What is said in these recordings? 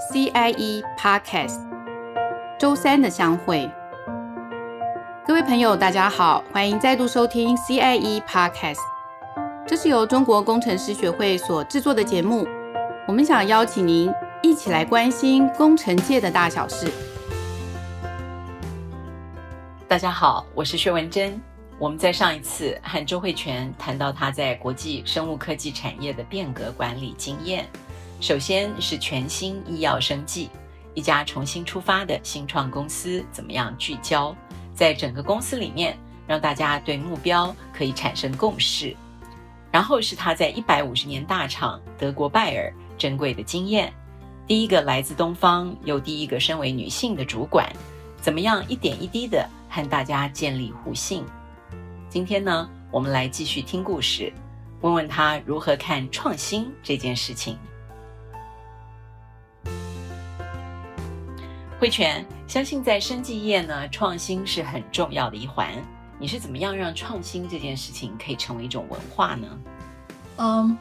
CIE Podcast，周三的相会。各位朋友，大家好，欢迎再度收听 CIE Podcast。这是由中国工程师学会所制作的节目。我们想邀请您一起来关心工程界的大小事。大家好，我是薛文珍。我们在上一次和周慧泉谈到他在国际生物科技产业的变革管理经验。首先是全新医药生技，一家重新出发的新创公司，怎么样聚焦在整个公司里面，让大家对目标可以产生共识。然后是他在一百五十年大厂德国拜耳珍贵的经验，第一个来自东方又第一个身为女性的主管，怎么样一点一滴的和大家建立互信。今天呢，我们来继续听故事，问问他如何看创新这件事情。慧泉，相信在生技业呢，创新是很重要的一环。你是怎么样让创新这件事情可以成为一种文化呢？嗯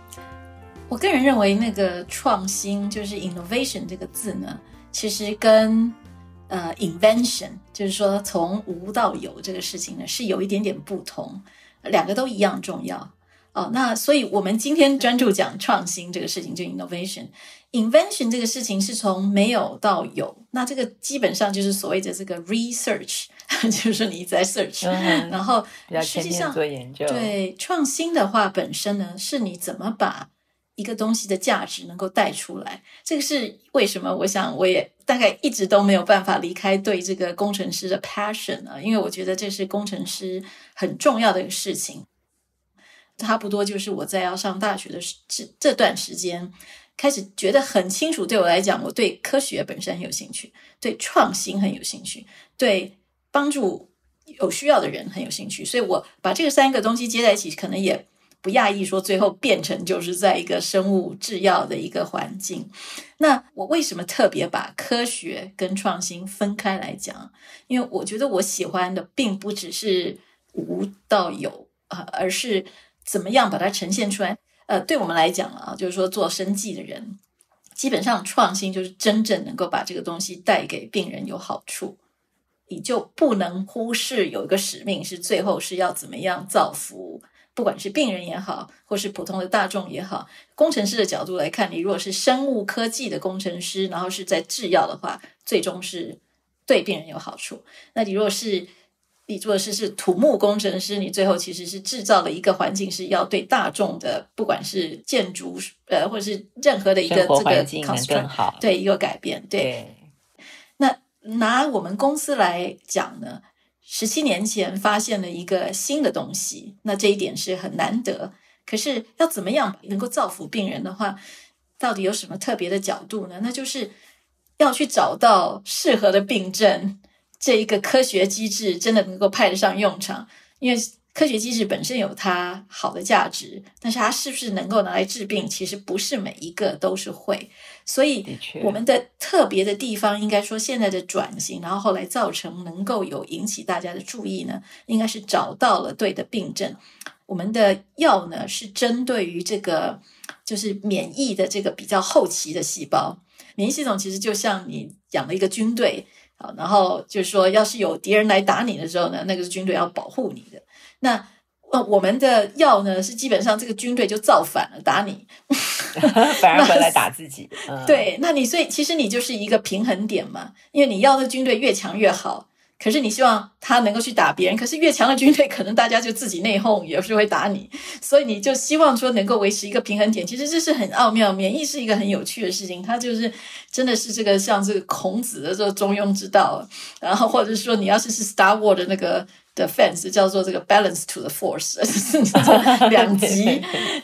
我个人认为那个创新就是 innovation 这个字呢，其实跟呃 invention 就是说从无到有这个事情呢是有一点点不同，两个都一样重要。哦，那所以我们今天专注讲创新这个事情，就 innovation。invention 这个事情是从没有到有，那这个基本上就是所谓的这个 research，就是说你在 search，、嗯、然后实际上做研究。对，创新的话本身呢，是你怎么把一个东西的价值能够带出来。这个是为什么？我想我也大概一直都没有办法离开对这个工程师的 passion 啊，因为我觉得这是工程师很重要的一个事情。差不多就是我在要上大学的这这段时间。开始觉得很清楚，对我来讲，我对科学本身很有兴趣，对创新很有兴趣，对帮助有需要的人很有兴趣，所以我把这个三个东西接在一起，可能也不讶异说最后变成就是在一个生物制药的一个环境。那我为什么特别把科学跟创新分开来讲？因为我觉得我喜欢的并不只是无到有啊，而是怎么样把它呈现出来。呃，对我们来讲啊，就是说做生技的人，基本上创新就是真正能够把这个东西带给病人有好处，你就不能忽视有一个使命，是最后是要怎么样造福，不管是病人也好，或是普通的大众也好。工程师的角度来看，你如果是生物科技的工程师，然后是在制药的话，最终是对病人有好处。那你如果是你做的是是土木工程师，你最后其实是制造了一个环境，是要对大众的，不管是建筑呃，或者是任何的一个这个 construct，对一个改变。对，对那拿我们公司来讲呢，十七年前发现了一个新的东西，那这一点是很难得。可是要怎么样能够造福病人的话，到底有什么特别的角度呢？那就是要去找到适合的病症。这一个科学机制真的能够派得上用场，因为科学机制本身有它好的价值，但是它是不是能够拿来治病，其实不是每一个都是会。所以我们的特别的地方，应该说现在的转型，然后后来造成能够有引起大家的注意呢，应该是找到了对的病症。我们的药呢，是针对于这个就是免疫的这个比较后期的细胞，免疫系统其实就像你养了一个军队。好，然后就是说，要是有敌人来打你的时候呢，那个是军队要保护你的。那呃，我们的药呢，是基本上这个军队就造反了，打你，反而回来打自己。对，那你所以其实你就是一个平衡点嘛，因为你要的军队越强越好。可是你希望他能够去打别人，可是越强的军队，可能大家就自己内讧，也是会打你，所以你就希望说能够维持一个平衡点。其实这是很奥妙，免疫是一个很有趣的事情，它就是真的是这个像这个孔子的这个中庸之道，然后或者是说你要是是 Star Wars 的那个的 fans 叫做这个 balance to the force，两极，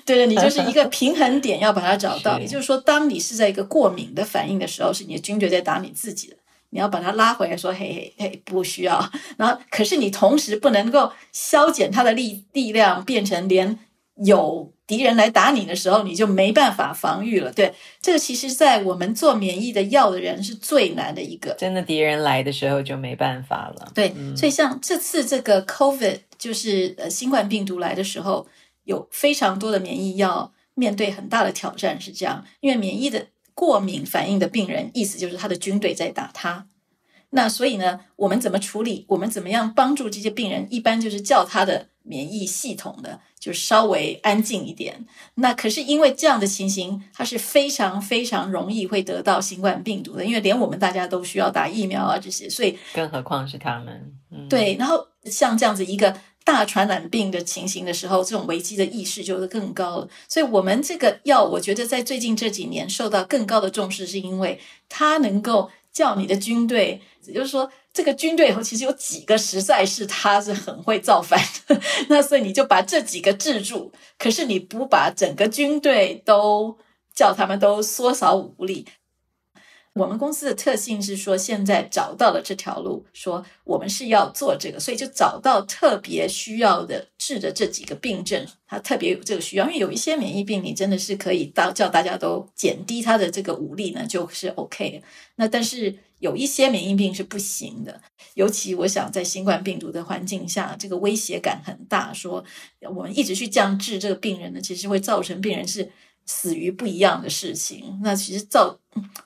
对对，你就是一个平衡点要把它找到。也就是说，当你是在一个过敏的反应的时候，是你的军队在打你自己的。你要把它拉回来，说：“嘿嘿嘿，不需要。”然后，可是你同时不能够消减它的力力量，变成连有敌人来打你的时候，你就没办法防御了。对，这个其实，在我们做免疫的药的人是最难的一个。真的，敌人来的时候就没办法了。对，嗯、所以像这次这个 COVID，就是呃新冠病毒来的时候，有非常多的免疫药面对很大的挑战，是这样，因为免疫的。过敏反应的病人，意思就是他的军队在打他。那所以呢，我们怎么处理？我们怎么样帮助这些病人？一般就是叫他的免疫系统的就稍微安静一点。那可是因为这样的情形，他是非常非常容易会得到新冠病毒的，因为连我们大家都需要打疫苗啊这些，所以更何况是他们。嗯、对，然后像这样子一个大传染病的情形的时候，这种危机的意识就会更高了。所以我们这个药，我觉得在最近这几年受到更高的重视，是因为它能够。叫你的军队，也就是说，这个军队以后其实有几个实在是他是很会造反的，那所以你就把这几个制住，可是你不把整个军队都叫他们都缩小武力。我们公司的特性是说，现在找到了这条路，说我们是要做这个，所以就找到特别需要的治的这几个病症，它特别有这个需要。因为有一些免疫病，你真的是可以到叫大家都减低它的这个武力呢，就是 OK 的。那但是有一些免疫病是不行的，尤其我想在新冠病毒的环境下，这个威胁感很大。说我们一直去降治这个病人呢，其实会造成病人是。死于不一样的事情，那其实造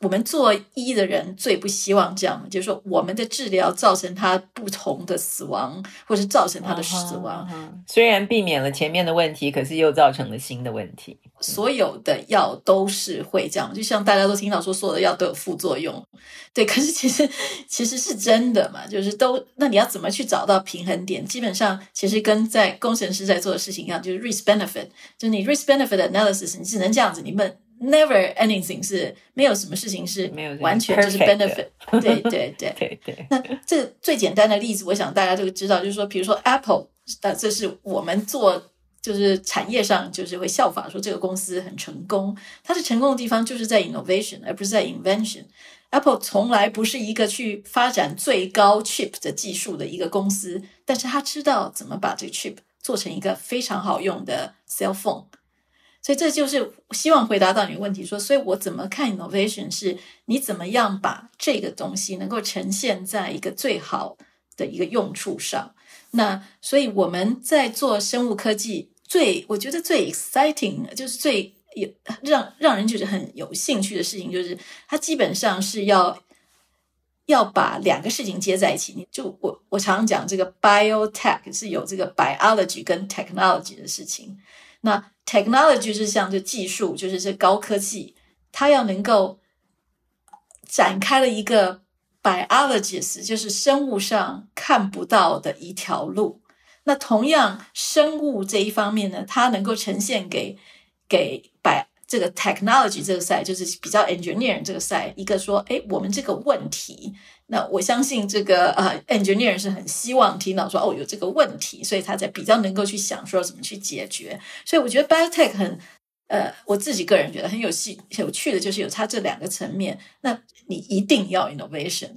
我们做医的人最不希望这样，就是说我们的治疗造成他不同的死亡，或是造成他的死亡。Uh -huh, uh -huh. 虽然避免了前面的问题，可是又造成了新的问题。所有的药都是会这样，就像大家都听到说，所有的药都有副作用，对。可是其实其实是真的嘛，就是都那你要怎么去找到平衡点？基本上其实跟在工程师在做的事情一样，就是 risk benefit，就是你 risk benefit analysis，你只能这样子，你们 never anything 是没有什么事情是没有完全就是 benefit，对对对对对，那这最简单的例子，我想大家都知道，就是说，比如说 Apple，那，这是我们做。就是产业上就是会效法说这个公司很成功，它的成功的地方就是在 innovation 而不是在 invention。Apple 从来不是一个去发展最高 chip 的技术的一个公司，但是他知道怎么把这个 chip 做成一个非常好用的 cell phone。所以这就是希望回答到你的问题说，所以我怎么看 innovation 是你怎么样把这个东西能够呈现在一个最好的一个用处上。那所以我们在做生物科技，最我觉得最 exciting 就是最有让让人觉得很有兴趣的事情，就是它基本上是要要把两个事情接在一起。你就我我常常讲这个 biotech 是有这个 biology 跟 technology 的事情。那 technology 是像这技术，就是这高科技，它要能够展开了一个。Biologist 就是生物上看不到的一条路。那同样，生物这一方面呢，它能够呈现给给百这个 technology 这个赛就是比较 engineer 这个赛一个说，诶，我们这个问题，那我相信这个呃 engineer 是很希望听到说，哦，有这个问题，所以他才比较能够去想说怎么去解决。所以我觉得 biotech 很。呃，我自己个人觉得很有戏、有趣的就是有它这两个层面。那你一定要 innovation，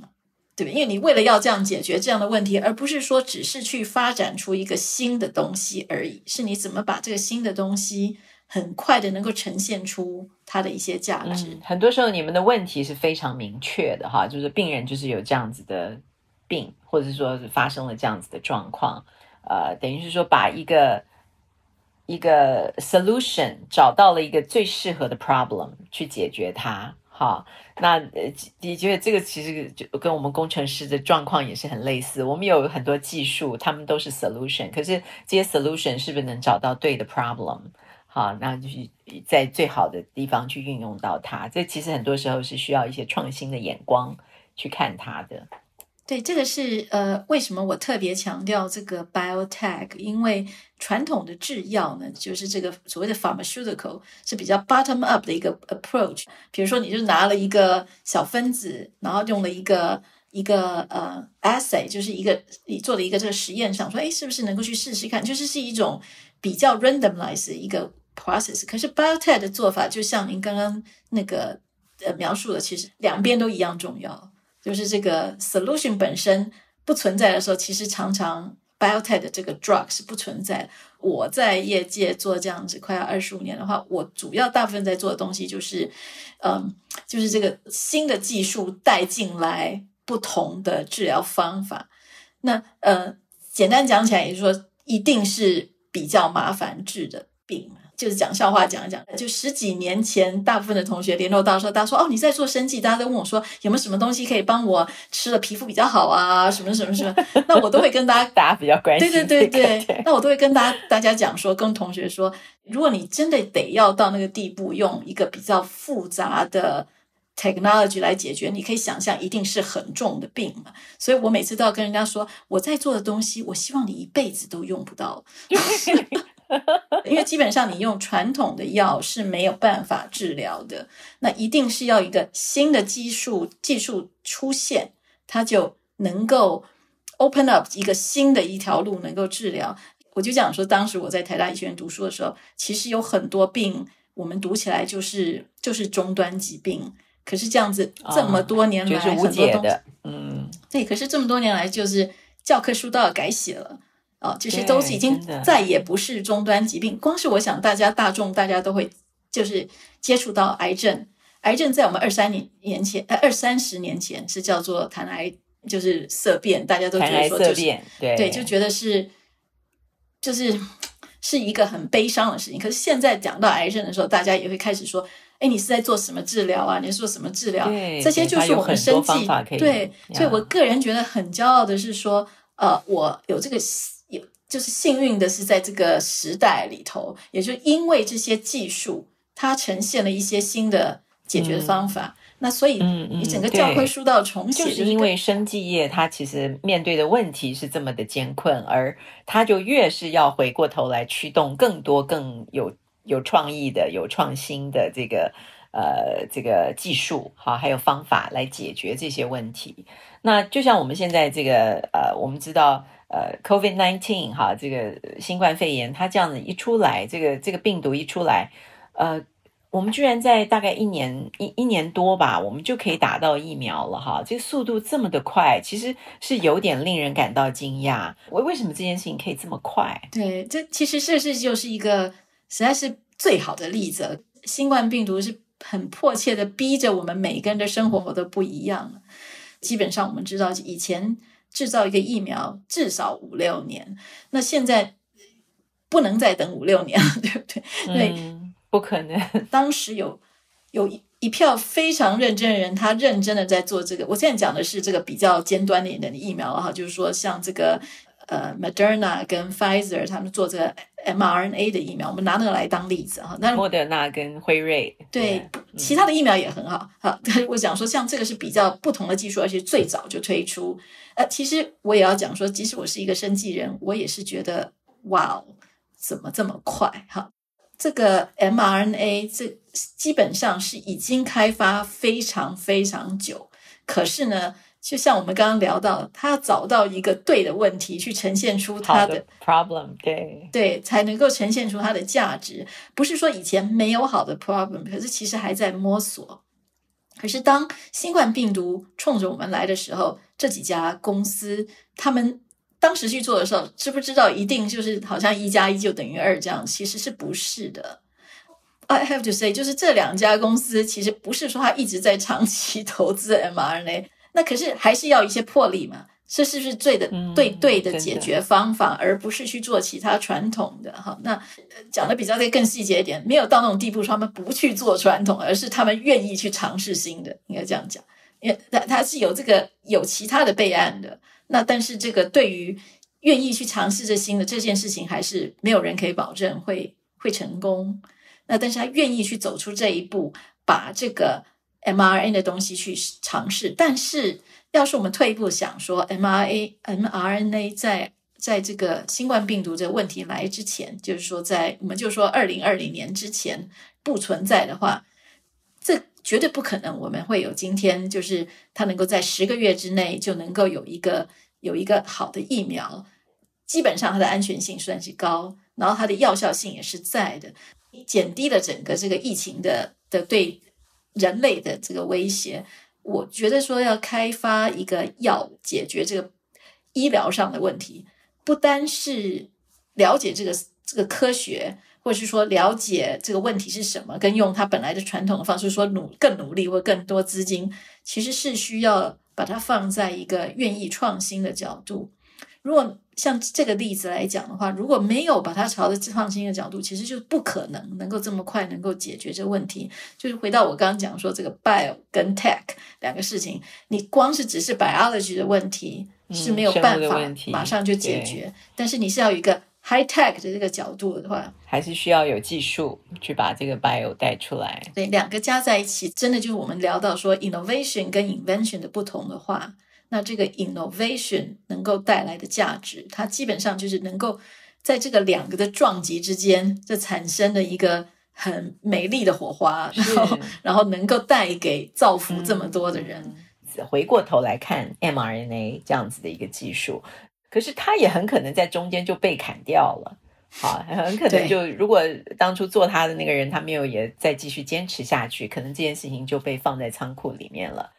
对吧？因为你为了要这样解决这样的问题，而不是说只是去发展出一个新的东西而已，是你怎么把这个新的东西很快的能够呈现出它的一些价值。很多时候你们的问题是非常明确的哈，就是病人就是有这样子的病，或者说是发生了这样子的状况，呃，等于是说把一个。一个 solution 找到了一个最适合的 problem 去解决它，哈，那呃，你觉得这个其实就跟我们工程师的状况也是很类似。我们有很多技术，他们都是 solution，可是这些 solution 是不是能找到对的 problem？好，那就是在最好的地方去运用到它。这其实很多时候是需要一些创新的眼光去看它的。对，这个是呃，为什么我特别强调这个 biotech？因为传统的制药呢，就是这个所谓的 pharmaceutical 是比较 bottom up 的一个 approach。比如说，你就拿了一个小分子，然后用了一个一个呃 assay，就是一个你做了一个这个实验上，说哎，是不是能够去试试看？就是是一种比较 randomize 的一个 process。可是 biotech 的做法，就像您刚刚那个呃描述的，其实两边都一样重要。就是这个 solution 本身不存在的时候，其实常常 biotech 的这个 drug 是不存在。我在业界做这样子快要二十五年的话，我主要大部分在做的东西就是，嗯，就是这个新的技术带进来不同的治疗方法。那呃，简单讲起来，也就是说，一定是比较麻烦治的病。就是讲笑话讲一讲。就十几年前，大部分的同学联络到说，大家说哦，你在做生计，大家都问我说有没有什么东西可以帮我吃了皮肤比较好啊，什么什么什么。那我都会跟大家，大家比较关心、这个。对对对对，那我都会跟大家大家讲说，跟同学说，如果你真的得要到那个地步，用一个比较复杂的。technology 来解决，你可以想象一定是很重的病嘛。所以我每次都要跟人家说，我在做的东西，我希望你一辈子都用不到，因为基本上你用传统的药是没有办法治疗的，那一定是要一个新的技术技术出现，它就能够 open up 一个新的一条路能够治疗。我就讲说，当时我在台大医学院读书的时候，其实有很多病，我们读起来就是就是终端疾病。可是这样子，这么多年来很多东西，哦、嗯，对。可是这么多年来，就是教科书都要改写了啊，其实都是已经再也不是终端疾病。光是我想，大家大众大家都会就是接触到癌症，癌症在我们二三年年前，呃，二三十年前是叫做谈癌，就是色变，大家都觉得说就是对对，就觉得是就是是一个很悲伤的事情。可是现在讲到癌症的时候，大家也会开始说。哎，你是在做什么治疗啊？你是做什么治疗？这些就是我们生计。对，所以我个人觉得很骄傲的是说，呃，我有这个有，就是幸运的是在这个时代里头，也就因为这些技术，它呈现了一些新的解决的方法。嗯、那所以，你整个教科书都要重写，就是因为生技业它其实面对的问题是这么的艰困，而它就越是要回过头来驱动更多更有。有创意的、有创新的这个呃这个技术好，还有方法来解决这些问题。那就像我们现在这个呃，我们知道呃，COVID-19 哈，这个新冠肺炎，它这样子一出来，这个这个病毒一出来，呃，我们居然在大概一年一一年多吧，我们就可以打到疫苗了哈，这速度这么的快，其实是有点令人感到惊讶。为为什么这件事情可以这么快？对，这其实这是就是一个。实在是最好的例子，新冠病毒是很迫切的逼着我们每个人的生活都不一样了。基本上我们知道，以前制造一个疫苗至少五六年，那现在不能再等五六年了，对不对？对、嗯，不可能。当时有有一一票非常认真的人，他认真的在做这个。我现在讲的是这个比较尖端一点的疫苗哈，就是说像这个。呃，Moderna 跟 Pfizer 他们做这个 mRNA 的疫苗，我们拿那个来当例子哈。那莫德纳跟辉瑞对，对其他的疫苗也很好。好，我讲说像这个是比较不同的技术，而且最早就推出。呃，其实我也要讲说，即使我是一个生技人，我也是觉得哇，怎么这么快？哈，这个 mRNA 这基本上是已经开发非常非常久，可是呢。就像我们刚刚聊到，他要找到一个对的问题去呈现出他的 problem，对对，才能够呈现出它的价值。不是说以前没有好的 problem，可是其实还在摸索。可是当新冠病毒冲着我们来的时候，这几家公司他们当时去做的时候，知不知道一定就是好像一加一就等于二这样？其实是不是的？I have to say，就是这两家公司其实不是说他一直在长期 投资 mRNA。那可是还是要一些魄力嘛？这是不是最的、嗯、对对的解决方法，而不是去做其他传统的哈？那讲的比较再更细节一点，没有到那种地步，说他们不去做传统，而是他们愿意去尝试新的，应该这样讲。因为他他是有这个有其他的备案的。那但是这个对于愿意去尝试这新的这件事情，还是没有人可以保证会会成功。那但是他愿意去走出这一步，把这个。mRNA 的东西去尝试，但是要是我们退一步想说，mRNA mRNA 在在这个新冠病毒这个问题来之前，就是说在我们就说二零二零年之前不存在的话，这绝对不可能，我们会有今天，就是它能够在十个月之内就能够有一个有一个好的疫苗，基本上它的安全性算是高，然后它的药效性也是在的，减低了整个这个疫情的的对。人类的这个威胁，我觉得说要开发一个药解决这个医疗上的问题，不单是了解这个这个科学，或者是说了解这个问题是什么，跟用它本来的传统的方式说努更努力或更多资金，其实是需要把它放在一个愿意创新的角度。如果像这个例子来讲的话，如果没有把它朝着创新的角度，其实就不可能能够这么快能够解决这个问题。就是回到我刚刚讲说这个 bio 跟 tech 两个事情，你光是只是 biology 的问题是没有办法马上就解决，嗯、但是你是要有一个 high tech 的这个角度的话，还是需要有技术去把这个 bio 带出来。对，两个加在一起，真的就是我们聊到说 innovation 跟 invention 的不同的话。那这个 innovation 能够带来的价值，它基本上就是能够在这个两个的撞击之间，就产生了一个很美丽的火花，然后然后能够带给造福这么多的人。嗯，回过头来看 mRNA 这样子的一个技术，可是它也很可能在中间就被砍掉了。好，很可能就如果当初做它的那个人，他没有也再继续坚持下去，可能这件事情就被放在仓库里面了。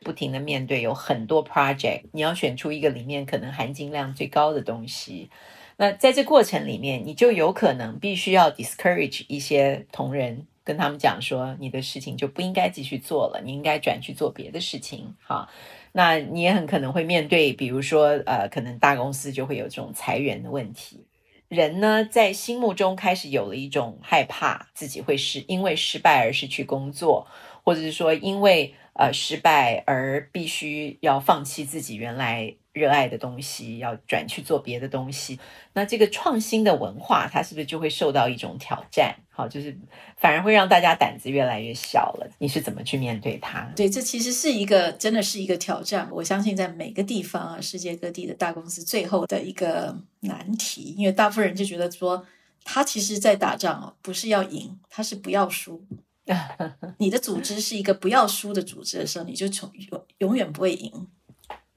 不停的面对有很多 project，你要选出一个里面可能含金量最高的东西。那在这过程里面，你就有可能必须要 discourage 一些同仁，跟他们讲说，你的事情就不应该继续做了，你应该转去做别的事情。哈，那你也很可能会面对，比如说呃，可能大公司就会有这种裁员的问题。人呢，在心目中开始有了一种害怕，自己会是因为失败而失去工作，或者是说因为。呃，失败而必须要放弃自己原来热爱的东西，要转去做别的东西。那这个创新的文化，它是不是就会受到一种挑战？好，就是反而会让大家胆子越来越小了。你是怎么去面对它？对，这其实是一个真的是一个挑战。我相信在每个地方啊，世界各地的大公司最后的一个难题，因为大部分人就觉得说，他其实在打仗哦，不是要赢，他是不要输。你的组织是一个不要输的组织的时候，你就从永永远不会赢，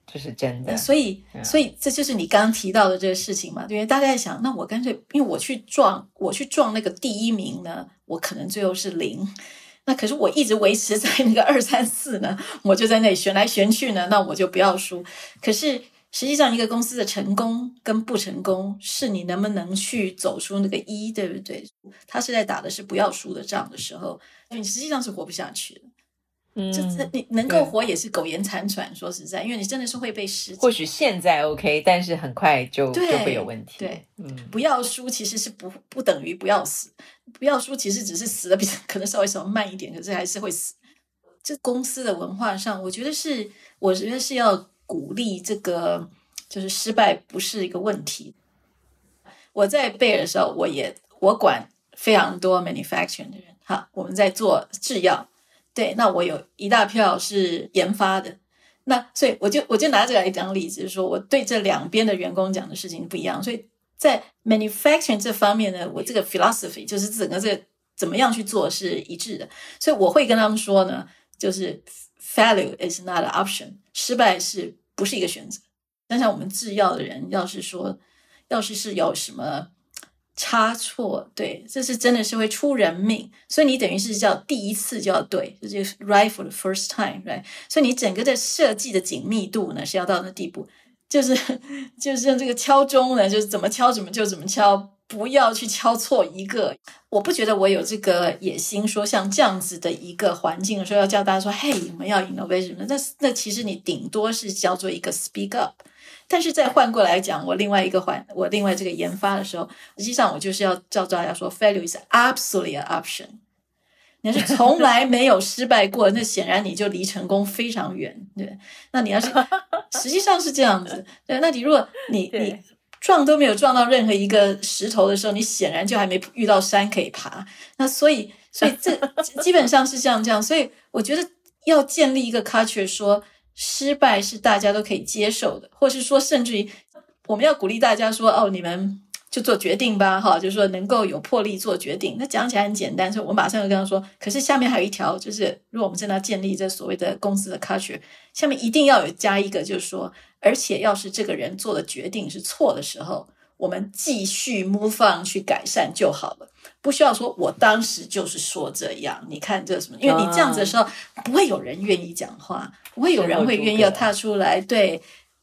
这是真的。所以，所以这就是你刚刚提到的这个事情嘛？因为大家在想，那我干脆因为我去撞，我去撞那个第一名呢，我可能最后是零。那可是我一直维持在那个二三四呢，我就在那里旋来旋去呢，那我就不要输。可是。实际上，一个公司的成功跟不成功，是你能不能去走出那个一，对不对？他是在打的是不要输的仗的时候，你实际上是活不下去的。嗯，这你能够活也是苟延残喘。说实在，因为你真的是会被失。或许现在 OK，但是很快就就会有问题。对，嗯，不要输其实是不不等于不要死，不要输其实只是死的比 可能稍微稍微慢一点，可是还是会死。这公司的文化上，我觉得是，我觉得是要。鼓励这个就是失败不是一个问题。我在贝尔的时候，我也我管非常多 manufacturing 的人哈，我们在做制药，对，那我有一大票是研发的，那所以我就我就拿这来讲例子，说我对这两边的员工讲的事情不一样。所以在 manufacturing 这方面呢，我这个 philosophy 就是整个这怎么样去做是一致的，所以我会跟他们说呢，就是 failure is not an option，失败是。不是一个选择。想想我们制药的人，要是说，要是是有什么差错，对，这是真的是会出人命。所以你等于是叫第一次就要对，就是 right for the first time，对所以你整个的设计的紧密度呢，是要到那地步，就是就是像这个敲钟呢，就是怎么敲怎么就怎么敲。不要去敲错一个，我不觉得我有这个野心，说像这样子的一个环境，说要叫大家说，嘿，我们要 innovation，那那其实你顶多是叫做一个 speak up。但是再换过来讲，我另外一个环，我另外这个研发的时候，实际上我就是要叫大家说，failure is absolutely an option。你要是从来没有失败过，那显然你就离成功非常远，对。那你要是实际上是这样子，对，那你如果你你。撞都没有撞到任何一个石头的时候，你显然就还没遇到山可以爬。那所以，所以这基本上是这样这样。所以我觉得要建立一个 culture，说失败是大家都可以接受的，或是说甚至于我们要鼓励大家说：“哦，你们就做决定吧，哈，就是说能够有魄力做决定。”那讲起来很简单，所以我马上就跟他说：“可是下面还有一条，就是如果我们真的要建立这所谓的公司的 culture，下面一定要有加一个，就是说。”而且，要是这个人做的决定是错的时候，我们继续 move on 去改善就好了，不需要说我当时就是说这样。你看这什么？因为你这样子的时候，不会有人愿意讲话，不会有人会愿意要踏出来。对，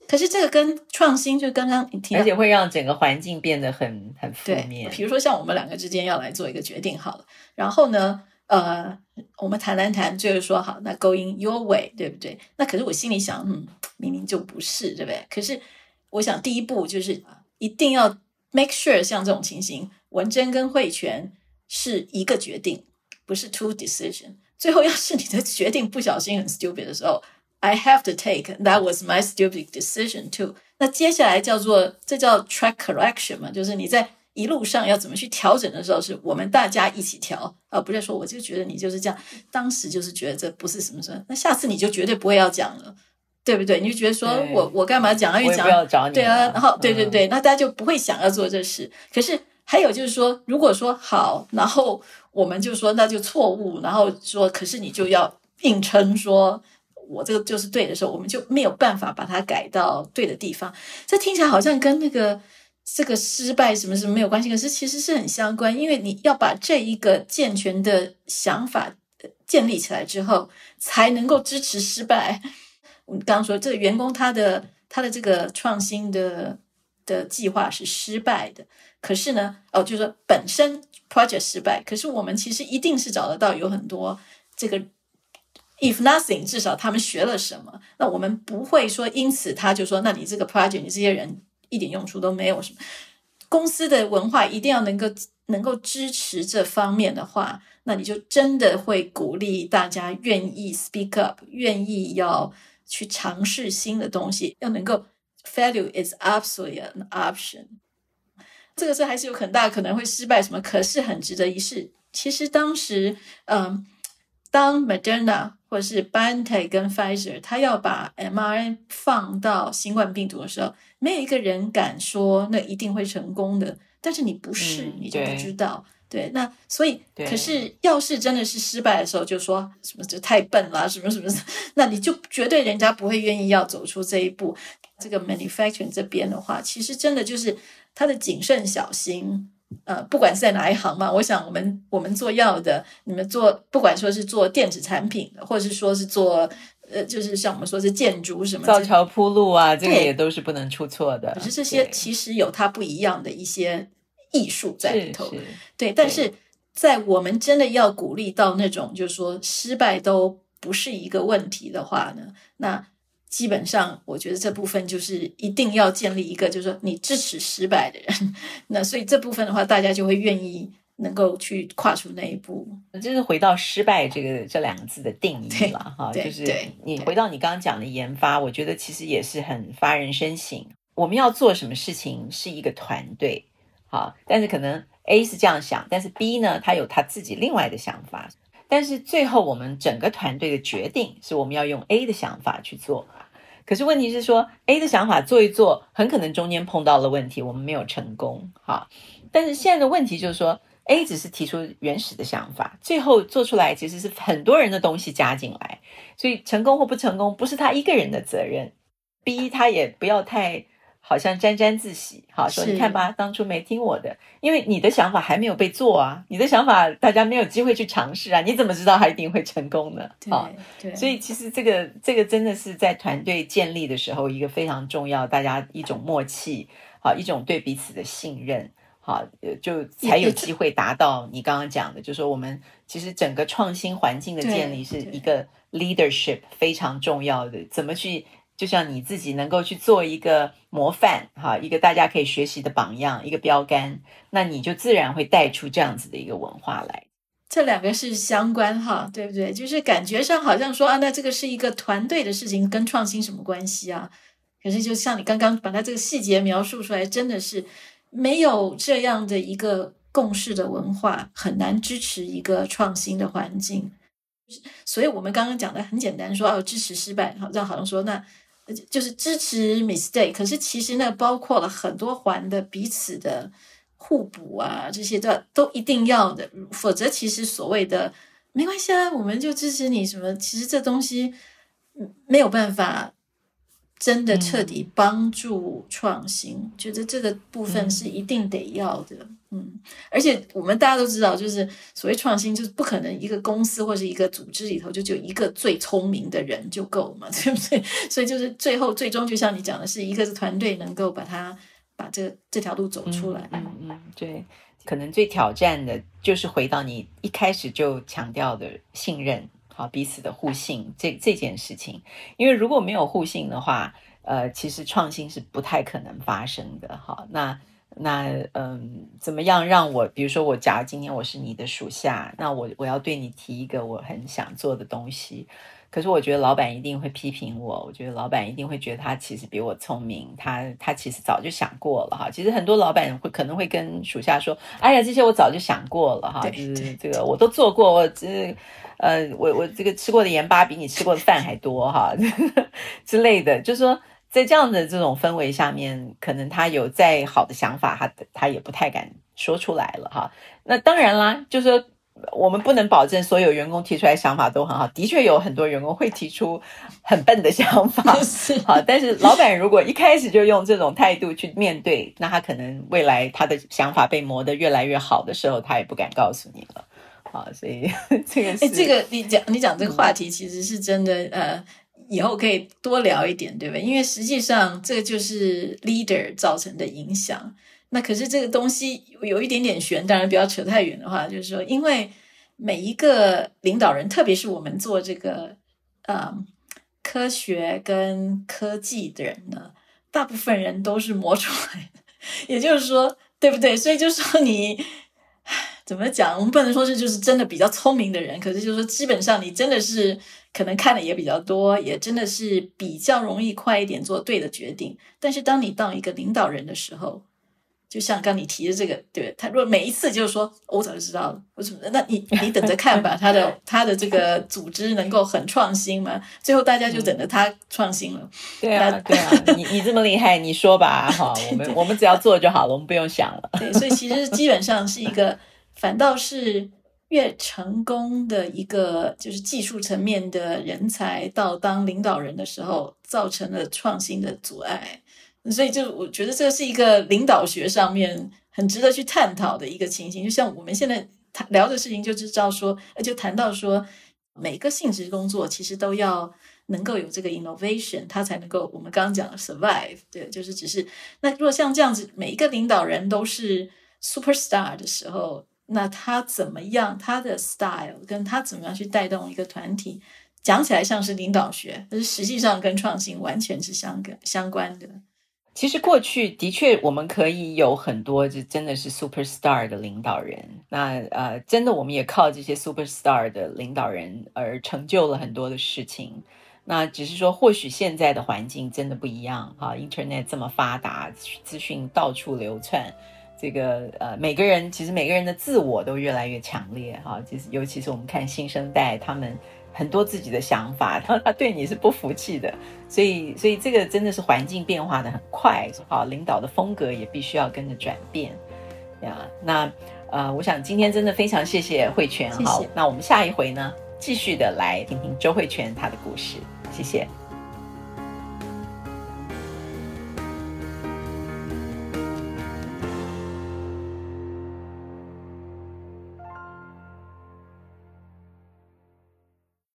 可是这个跟创新就刚刚你提到，而且会让整个环境变得很很负面。比如说，像我们两个之间要来做一个决定好了，然后呢，呃，我们谈谈谈，就是说好，那 going your way，对不对？那可是我心里想，嗯。明明就不是，对不对？可是我想第一步就是一定要 make sure 像这种情形，文珍跟慧泉是一个决定，不是 two decision。最后要是你的决定不小心很 stupid 的时候，I have to take that was my stupid decision too。那接下来叫做这叫 track correction 嘛，就是你在一路上要怎么去调整的时候，是我们大家一起调，而不是说我就觉得你就是这样，当时就是觉得这不是什么什么，那下次你就绝对不会要讲了。对不对？你就觉得说我我干嘛讲啊？又讲对啊，然后对对对，那大家就不会想要做这事。可是还有就是说，如果说好，然后我们就说那就错误，然后说可是你就要硬撑说我这个就是对的时候，我们就没有办法把它改到对的地方。这听起来好像跟那个这个失败什么什么没有关系，可是其实是很相关，因为你要把这一个健全的想法建立起来之后，才能够支持失败。我们刚刚说，这个员工他的他的这个创新的的计划是失败的，可是呢，哦，就是说本身 project 失败，可是我们其实一定是找得到有很多这个 if nothing，至少他们学了什么。那我们不会说因此他就说，那你这个 project 你这些人一点用处都没有什么。公司的文化一定要能够能够支持这方面的话，那你就真的会鼓励大家愿意 speak up，愿意要。去尝试新的东西，要能够 failure is absolutely an option。这个是还是有很大可能会失败，什么？可是很值得一试。其实当时，嗯，当 Moderna 或者是 BioNTech 跟 Pfizer，他要把 mRNA 放到新冠病毒的时候，没有一个人敢说那一定会成功的。但是你不试，嗯、你就不知道。对，那所以，可是要是真的是失败的时候，就说什么就太笨了，什么什么，那你就绝对人家不会愿意要走出这一步。这个 manufacturing 这边的话，其实真的就是他的谨慎小心。呃，不管是在哪一行嘛，我想我们我们做药的，你们做不管说是做电子产品的，或者是说是做呃，就是像我们说是建筑什么造桥铺路啊，这个也都是不能出错的。可是这些其实有它不一样的一些。艺术在里头，对，但是在我们真的要鼓励到那种，就是说失败都不是一个问题的话呢，那基本上我觉得这部分就是一定要建立一个，就是说你支持失败的人，那所以这部分的话，大家就会愿意能够去跨出那一步。就是回到失败这个这两个字的定义了哈，就是你回到你刚刚讲的研发，我觉得其实也是很发人深省。我们要做什么事情是一个团队。好，但是可能 A 是这样想，但是 B 呢，他有他自己另外的想法。但是最后我们整个团队的决定是我们要用 A 的想法去做。可是问题是说 A 的想法做一做，很可能中间碰到了问题，我们没有成功。哈，但是现在的问题就是说 A 只是提出原始的想法，最后做出来其实是很多人的东西加进来，所以成功或不成功不是他一个人的责任。B 他也不要太。好像沾沾自喜，好说你看吧，当初没听我的，因为你的想法还没有被做啊，你的想法大家没有机会去尝试啊，你怎么知道他一定会成功呢？好，所以其实这个这个真的是在团队建立的时候一个非常重要，大家一种默契，好，一种对彼此的信任，好，就才有机会达到你刚刚讲的，就是说我们其实整个创新环境的建立是一个 leadership 非常重要的，怎么去。就像你自己能够去做一个模范，哈，一个大家可以学习的榜样，一个标杆，那你就自然会带出这样子的一个文化来。这两个是相关哈，对不对？就是感觉上好像说啊，那这个是一个团队的事情，跟创新什么关系啊？可是就像你刚刚把它这个细节描述出来，真的是没有这样的一个共识的文化，很难支持一个创新的环境。所以我们刚刚讲的很简单，说哦支持失败，好像好像说那。就是支持 mistake，可是其实呢包括了很多环的彼此的互补啊，这些都都一定要的，否则其实所谓的没关系啊，我们就支持你什么，其实这东西没有办法。真的彻底帮助创新，嗯，觉得这个部分是一定得要的。嗯，嗯，而且我们大家都知道，就是所谓创新，就是不可能一个公司或者一个组织里头就就一个最聪明的人就够嘛，对不对？所以就是最后最终，就像你讲的是一个团队能够把它把这这条路走出来。嗯嗯，对，可能最挑战的就是回到你一开始就强调的信任。好，彼此的互信这这件事情，因为如果没有互信的话，呃，其实创新是不太可能发生的。哈，那那嗯，怎么样让我，比如说我，假如今天我是你的属下，那我我要对你提一个我很想做的东西。可是我觉得老板一定会批评我，我觉得老板一定会觉得他其实比我聪明，他他其实早就想过了哈。其实很多老板会可能会跟属下说：“哎呀，这些我早就想过了哈，就是这个我都做过，我这呃我我这个吃过的盐巴比你吃过的饭还多哈 之类的。”就是说，在这样的这种氛围下面，可能他有再好的想法，他他也不太敢说出来了哈。那当然啦，就是说。我们不能保证所有员工提出来想法都很好，的确有很多员工会提出很笨的想法，好，但是老板如果一开始就用这种态度去面对，那他可能未来他的想法被磨得越来越好的时候，他也不敢告诉你了，好，所以 这个是，这个你讲你讲这个话题其实是真的，呃，以后可以多聊一点，对不对？因为实际上这个就是 leader 造成的影响。那可是这个东西有一点点悬，当然不要扯太远的话，就是说，因为每一个领导人，特别是我们做这个呃科学跟科技的人呢，大部分人都是磨出来的，也就是说，对不对？所以就是说你怎么讲，我们不能说是就是真的比较聪明的人，可是就是说，基本上你真的是可能看的也比较多，也真的是比较容易快一点做对的决定。但是当你当一个领导人的时候，就像刚你提的这个，对他如果每一次就是说，我早就知道了，为什么？那你你等着看吧，他的 他的这个组织能够很创新吗？最后大家就等着他创新了。嗯、对啊，对啊，你你这么厉害，你说吧，哈，我们我们只要做就好了，我们不用想了。对，所以其实基本上是一个，反倒是越成功的一个，就是技术层面的人才，到当领导人的时候，造成了创新的阻碍。所以，就我觉得这是一个领导学上面很值得去探讨的一个情形。就像我们现在谈聊的事情，就知道说，就谈到说，每个性质工作其实都要能够有这个 innovation，它才能够我们刚刚讲的 survive。对，就是只是那如果像这样子，每一个领导人都是 superstar 的时候，那他怎么样？他的 style 跟他怎么样去带动一个团体，讲起来像是领导学，但是实际上跟创新完全是相跟相关的。其实过去的确，我们可以有很多就真的是 superstar 的领导人。那呃，真的我们也靠这些 superstar 的领导人而成就了很多的事情。那只是说，或许现在的环境真的不一样哈，Internet 这么发达，资讯到处流窜，这个呃，每个人其实每个人的自我都越来越强烈哈。就是尤其是我们看新生代，他们。很多自己的想法，他 他对你是不服气的，所以所以这个真的是环境变化的很快，好，领导的风格也必须要跟着转变呀。那呃，我想今天真的非常谢谢慧泉，好，那我们下一回呢，继续的来听听周慧泉她的故事，谢谢。